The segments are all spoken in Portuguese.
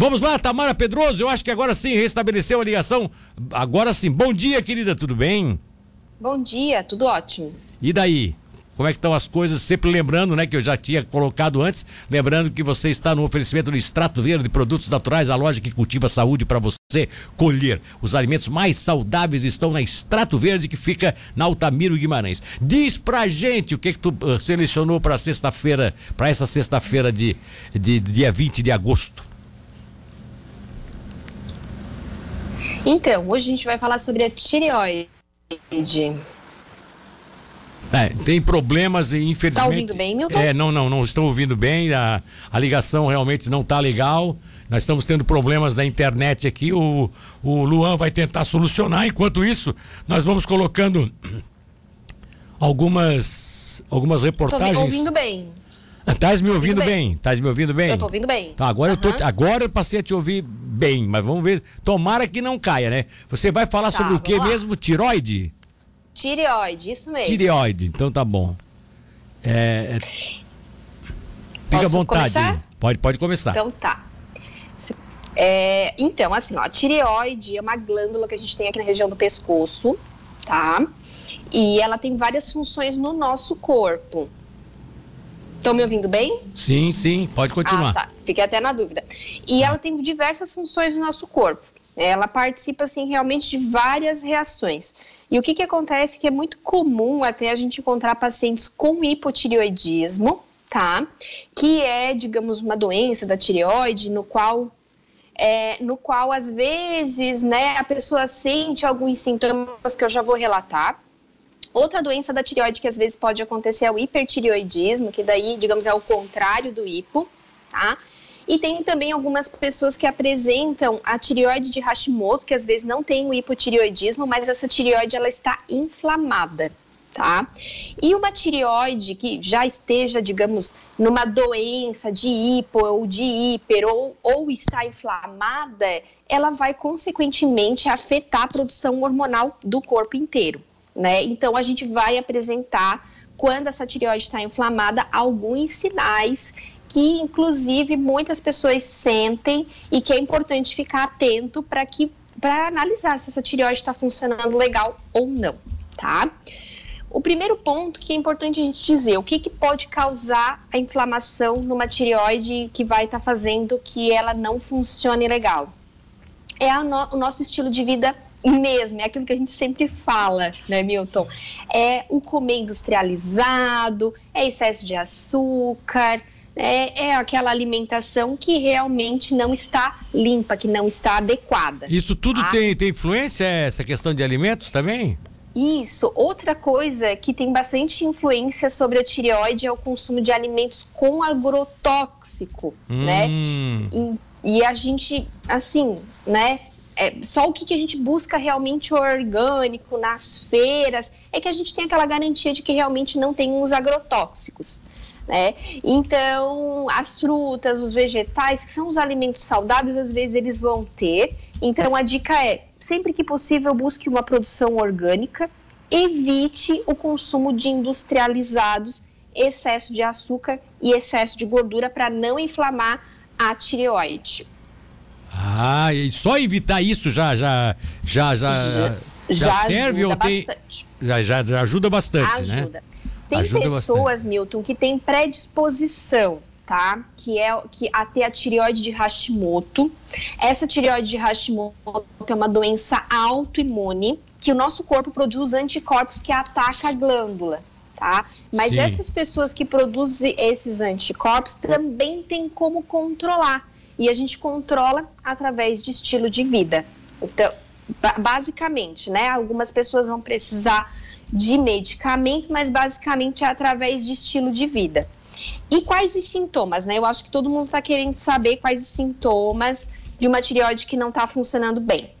Vamos lá, Tamara Pedroso, eu acho que agora sim restabeleceu a ligação. Agora sim. Bom dia, querida, tudo bem? Bom dia, tudo ótimo. E daí? Como é que estão as coisas? Sempre lembrando, né, que eu já tinha colocado antes, lembrando que você está no oferecimento do Extrato Verde de Produtos Naturais, a loja que cultiva saúde para você colher. Os alimentos mais saudáveis estão na Extrato Verde, que fica na Altamiro Guimarães. Diz pra gente o que que tu uh, selecionou para sexta-feira, para essa sexta-feira de, de, de dia 20 de agosto. Então, hoje a gente vai falar sobre a tireoide. É, tem problemas e infelizmente. Tá ouvindo bem, Milton? É, não, não, não estou ouvindo bem. A, a ligação realmente não está legal. Nós estamos tendo problemas na internet aqui. O, o Luan vai tentar solucionar. Enquanto isso, nós vamos colocando algumas algumas reportagens. Tô ouvindo bem. Estás me ouvindo bem? Estás me ouvindo bem? Eu tô ouvindo bem. Tá, agora, Aham. eu tô, agora eu passei a te ouvir bem, mas vamos ver. Tomara que não caia, né? Você vai falar Tá, sobre o que lá. mesmo? Tiroide? Tireoide, isso mesmo. Tireoide, então tá bom. É, é- Fica à vontade. começar? Pode, pode começar. Então tá. É, então, assim, ó, a tireoide é uma glândula que a gente tem aqui na região do pescoço, tá? E ela tem várias funções no nosso corpo. Estão me ouvindo bem? Sim, sim, pode continuar. Ah, tá. Fiquei até na dúvida. E ela tem diversas funções no nosso corpo. Ela participa, assim, realmente de várias reações. E o que que acontece que é muito comum até a gente encontrar pacientes com hipotireoidismo, tá? Que é, digamos, uma doença da tireoide no qual é, no qual às vezes, né, a pessoa sente alguns sintomas que eu já vou relatar. Outra doença da tireoide que às vezes pode acontecer é o hipertireoidismo, que daí, digamos, é o contrário do hipo, tá? E tem também algumas pessoas que apresentam a tireoide de Hashimoto, que às vezes não tem o hipotireoidismo, mas essa tireoide ela está inflamada, tá? E uma tireoide que já esteja, digamos, numa doença de hipo ou de hiper ou, ou está inflamada, ela vai consequentemente afetar a produção hormonal do corpo inteiro, né? Então a gente vai apresentar quando essa tireoide está inflamada alguns sinais que inclusive muitas pessoas sentem e que é importante ficar atento para que para analisar se essa tireoide está funcionando legal ou não, tá? O primeiro ponto que é importante a gente dizer, o que, que pode causar a inflamação numa tireoide que vai estar fazendo que ela não funcione legal? É no- o nosso estilo de vida mesmo, é aquilo que a gente sempre fala, né, Milton? É o comer industrializado, é excesso de açúcar, é, é aquela alimentação que realmente não está limpa, que não está adequada. Isso tudo Ah. tem, tem influência, essa questão de alimentos também? Isso. Outra coisa que tem bastante influência sobre a tireoide é o consumo de alimentos com agrotóxico, né? Hum, E, e a gente, assim, né? é, só o que, que a gente busca realmente orgânico nas feiras é que a gente tem aquela garantia de que realmente não tem os agrotóxicos. Né? Então, as frutas, os vegetais, que são os alimentos saudáveis, às vezes eles vão ter. Então, a dica é: sempre que possível, busque uma produção orgânica, evite o consumo de industrializados, excesso de açúcar e excesso de gordura para não inflamar a tireoide. Ah, e só evitar isso já já já já, já, serve ou ajuda tem bastante. já, já, já ajuda bastante, né? Tem Ajuda pessoas, Milton, que têm predisposição, tá? Que é que a ter a tireoide de Hashimoto. Essa tireoide de Hashimoto é uma doença autoimune que o nosso corpo produz anticorpos que ataca a glândula, tá? Mas Sim. essas pessoas que produzem esses anticorpos também tem como controlar. E a gente controla através de estilo de vida. Então, ba- basicamente, né? Algumas pessoas vão precisar de medicamento, mas basicamente é através de estilo de vida. E quais os sintomas, né? Eu acho que todo mundo está querendo saber quais os sintomas de uma tireoide que não está funcionando bem.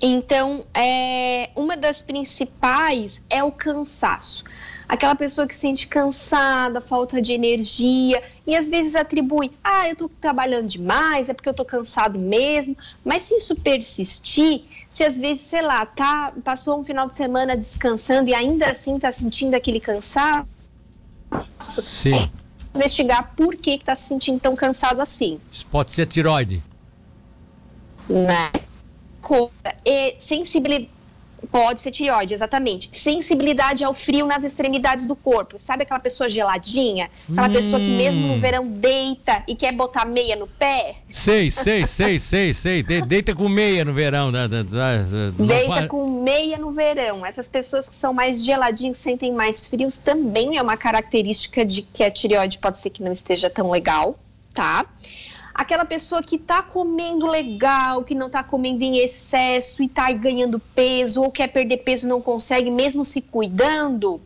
Então, é, uma das principais é o cansaço. Aquela pessoa que se sente cansada, falta de energia, e às vezes atribui, ah, eu tô trabalhando demais, é porque eu tô cansado mesmo. Mas se isso persistir, se às vezes, sei lá, tá, passou um final de semana descansando e ainda assim tá sentindo aquele cansaço, Sim. investigar por que que tá se sentindo tão cansado assim. Isso pode ser tiroide. Né? E sensibilidade Pode ser tireoide, exatamente. Sensibilidade ao frio nas extremidades do corpo. Sabe aquela pessoa geladinha? Aquela hum. pessoa que mesmo no hum. verão deita e quer botar meia no pé? Sei, sei, sei, sei, sei. deita com meia no verão. Da, da, da, deita com meia no verão. Essas pessoas que são mais geladinhas, sentem mais frios, também é uma característica de que a tireoide pode ser que não esteja tão legal, tá? Aquela pessoa que está comendo legal, que não está comendo em excesso e está ganhando peso, ou quer perder peso e não consegue, mesmo se cuidando,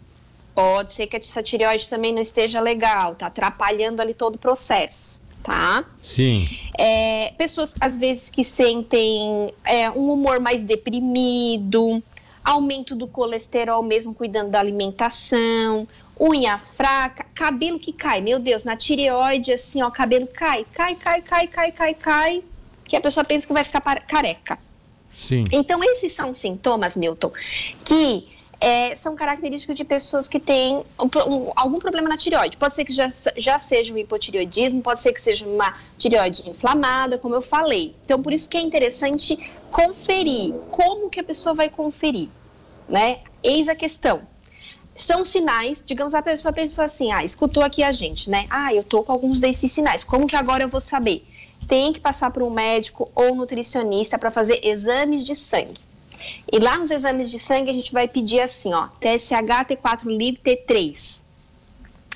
pode ser que essa tireoide também não esteja legal, tá atrapalhando ali todo o processo, tá? Sim. É, pessoas, às vezes, que sentem é, um humor mais deprimido, aumento do colesterol mesmo cuidando da alimentação, unha fraca, cabelo que cai. Meu Deus, na tireoide, assim, ó, cabelo cai, cai, cai, cai, cai, cai, cai, que a pessoa pensa que vai ficar careca. Sim. Então, esses são sintomas, Milton, que é, são característicos de pessoas que têm um, um, algum problema na tireoide. Pode ser que já, já seja um hipotireoidismo, pode ser que seja uma tireoide inflamada, como eu falei. Então, por isso que é interessante conferir. Como que a pessoa vai conferir? Né? Eis a questão são sinais, digamos, a pessoa pensou assim, ah, escutou aqui a gente, né? Ah, eu tô com alguns desses sinais. Como que agora eu vou saber? Tem que passar por um médico ou nutricionista para fazer exames de sangue. E lá nos exames de sangue a gente vai pedir assim, ó, TSH, T4 livre, T3.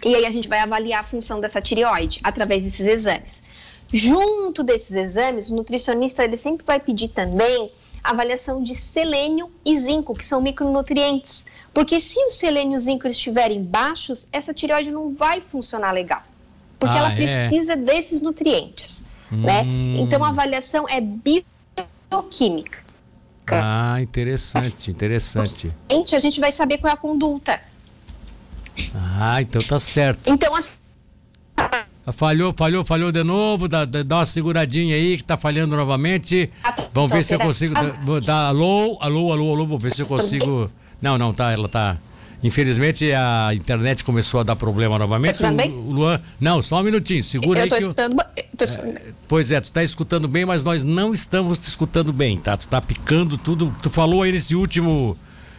E aí a gente vai avaliar a função dessa tireoide através desses exames. Junto desses exames, o nutricionista ele sempre vai pedir também avaliação de selênio e zinco, que são micronutrientes. Porque se o selênio e o zinco estiverem baixos, essa tireoide não vai funcionar legal. Porque ah, ela é? precisa desses nutrientes. Né? Hum. Né? Então a avaliação é bioquímica. Ah, interessante, interessante. A gente vai saber qual é a conduta. Ah, então tá certo. Então, assim, Falhou, falhou, falhou de novo. Dá, dá uma seguradinha aí que tá falhando novamente. Vamos ver se eu consigo. Dá, alô, alô, alô, alô. Vou ver se eu consigo. Não, não, tá. Ela tá. Infelizmente a internet começou a dar problema novamente. Tá bem? O Luan, não, só um minutinho, segura eu aí. Tô escutando, eu... tô escutando. É, pois é, tu tá escutando bem, mas nós não estamos te escutando bem, tá? Tu tá picando tudo. Tu falou aí nesse último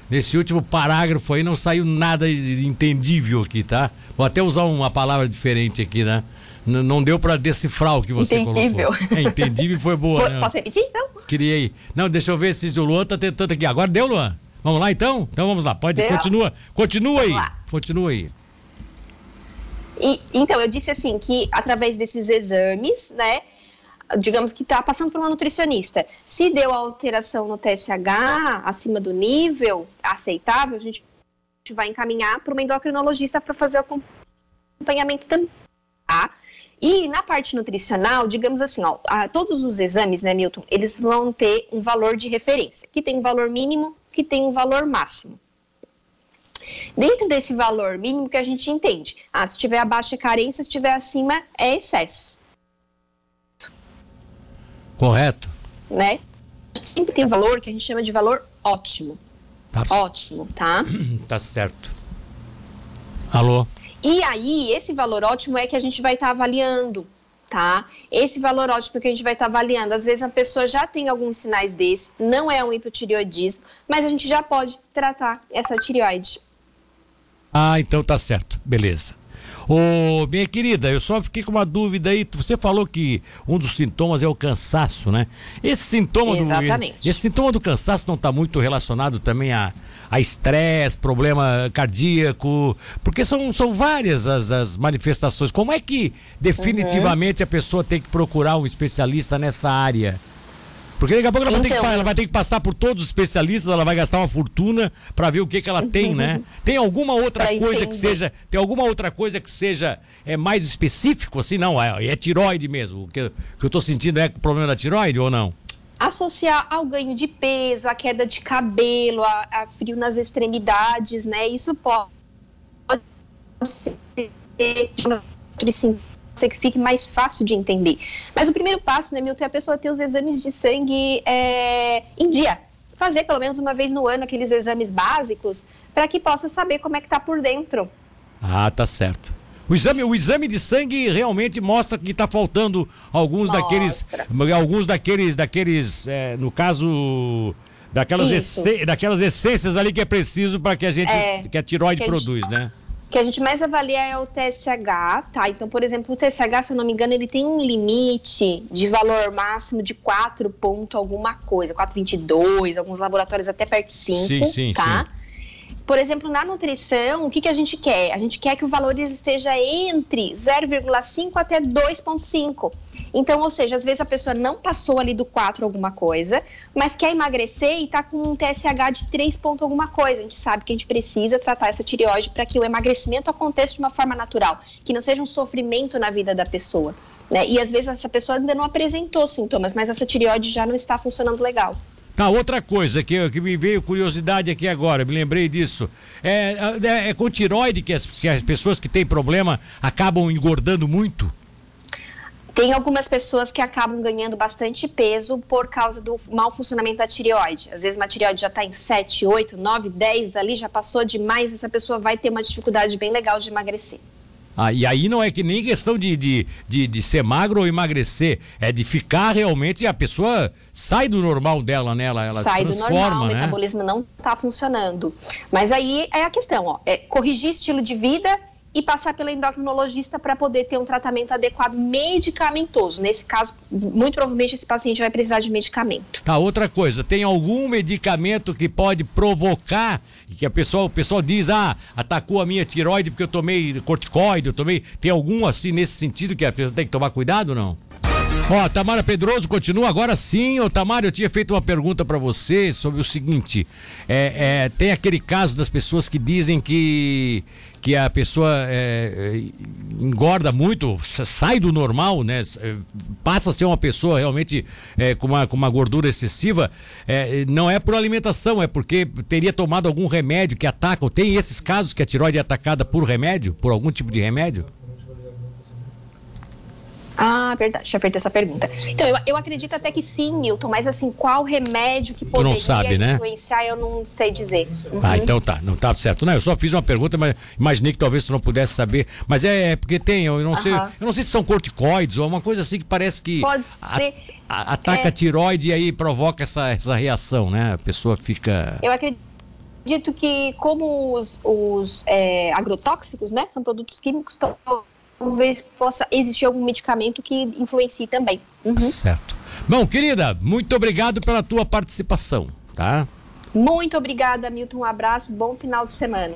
nesse último parágrafo aí não saiu nada entendível aqui, tá? Vou até usar uma palavra diferente aqui, né? N não deu para decifrar o que você entendível. colocou. É, entendível foi boa, né? Posso repetir, então? Criei. Não, deixa eu ver se o Luan tá tentando aqui. Agora deu, Luan? Vamos lá, então? Então vamos lá. Pode, deu. continua. Continua vamos aí. Lá. Continua aí. E, então, eu disse assim, que através desses exames, né, digamos que está passando por uma nutricionista. Se deu alteração no TSH acima do nível aceitável, a gente vai encaminhar para uma endocrinologista para fazer o acompanhamento também. Tá? E na parte nutricional, digamos assim, ó, a, todos os exames, né, Milton, eles vão ter um valor de referência, que tem um valor mínimo, que tem um valor máximo. Dentro desse valor mínimo que a gente entende, ah, se tiver abaixo é carência, se tiver acima é excesso. Correto. Né? Sempre tem um valor que a gente chama de valor ótimo. Tá. Ótimo, tá? Tá certo. Alô? E aí, esse valor ótimo é que a gente vai estar tá avaliando, tá? Esse valor ótimo que a gente vai estar tá avaliando. Às vezes a pessoa já tem alguns sinais desse, não é um hipotireoidismo, mas a gente já pode tratar essa tireoide. Ah, então tá certo. Beleza. Ô, minha querida, eu só fiquei com uma dúvida aí. Você falou que um dos sintomas é o cansaço, né? Esse sintoma Exatamente. do esse sintoma do cansaço não está muito relacionado também a a estresse, problema cardíaco, porque são, são várias as, as manifestações. Como é que definitivamente uhum. a pessoa tem que procurar um especialista nessa área? Porque daqui a pouco ela, então, vai ter que, ela vai ter que passar por todos os especialistas, ela vai gastar uma fortuna para ver o que, que ela tem, né? Tem alguma outra pra coisa entender. que seja, tem alguma outra coisa que seja é mais específico assim, não, é, é tiroide mesmo. O que, eu tô sentindo é problema da tiroide ou não? Associar ao ganho de peso, a queda de cabelo, a, a frio nas extremidades, né? Isso pode ser ser que fique mais fácil de entender. Mas o primeiro passo, né, Milton, é a pessoa ter os exames de sangue é, em dia. Fazer pelo menos uma vez no ano aqueles exames básicos para que possa saber como é que está por dentro. Ah, tá certo. O exame, o exame de sangue realmente mostra que está faltando alguns mostra. daqueles. Alguns daqueles. daqueles é, no caso. Daquelas, daquelas essências ali que é preciso para que a gente. É, que a tiroide que produz, a gente, né? O que a gente mais avalia é o TSH, tá? Então, por exemplo, o TSH, se eu não me engano, ele tem um limite de valor máximo de 4 ponto alguma coisa, 4,22, alguns laboratórios até perto de 5, sim, sim, tá? Sim. Por exemplo, na nutrição, o que, que a gente quer? A gente quer que o valor esteja entre 0,5 até 2,5. Então, ou seja, às vezes a pessoa não passou ali do 4 alguma coisa, mas quer emagrecer e está com um TSH de 3 ponto alguma coisa. A gente sabe que a gente precisa tratar essa tireoide para que o emagrecimento aconteça de uma forma natural, que não seja um sofrimento na vida da pessoa. Né? E às vezes essa pessoa ainda não apresentou sintomas, mas essa tireoide já não está funcionando legal. Tá, outra coisa que, que me veio curiosidade aqui agora, me lembrei disso. É, é, é com tiroide que as, que as pessoas que têm problema acabam engordando muito? Tem algumas pessoas que acabam ganhando bastante peso por causa do mau funcionamento da tireoide. Às vezes uma tireoide já está em 7, 8, 9, 10 ali, já passou demais, essa pessoa vai ter uma dificuldade bem legal de emagrecer. Ah, e aí não é que nem questão de, de, de, de, ser magro ou emagrecer, é de ficar realmente, a pessoa sai do normal dela, né? Ela, ela sai se transforma, do normal, né? o metabolismo não está funcionando. Mas aí é a questão, ó, é corrigir estilo de vida e passar pela endocrinologista para poder ter um tratamento adequado medicamentoso. Nesse caso, muito provavelmente esse paciente vai precisar de medicamento. Tá, outra coisa, tem algum medicamento que pode provocar que a pessoa, o pessoal diz: "Ah, atacou a minha tiroide porque eu tomei corticoide, eu tomei". Tem algum assim nesse sentido que a pessoa tem que tomar cuidado não? Ó, Tamara Pedroso continua agora sim. Ô, Tamara, eu tinha feito uma pergunta para você sobre o seguinte: é, é, tem aquele caso das pessoas que dizem que que a pessoa é, é engorda muito, sai do normal, né? É, passa a ser uma pessoa realmente é, com, uma, com uma gordura excessiva, não é por alimentação, é porque teria tomado algum remédio que ataca. Tem esses casos que a tiroide é atacada por remédio, por algum tipo de remédio? Ah, verdade, deixa eu feito essa pergunta. Então, eu, eu acredito até que sim, Milton, mas assim, qual remédio que poderia não sabe, né? influenciar, eu não sei dizer. Uhum. Ah, então tá, não tá certo. Não, eu só fiz uma pergunta, mas imaginei que talvez tu não pudesse saber. Mas é, é porque tem, eu não sei, eu não sei se são corticoides ou uma coisa assim que parece que Pode ser. A, a, ataca é... a tiroide e aí provoca essa, essa reação, né? A pessoa fica. Eu acredito que como os, os é, agrotóxicos, né, são produtos químicos, estão talvez possa existir algum medicamento que influencie também. Uhum. Certo. Bom, querida, muito obrigado pela tua participação, tá? Muito obrigada, Milton. Um abraço, bom final de semana.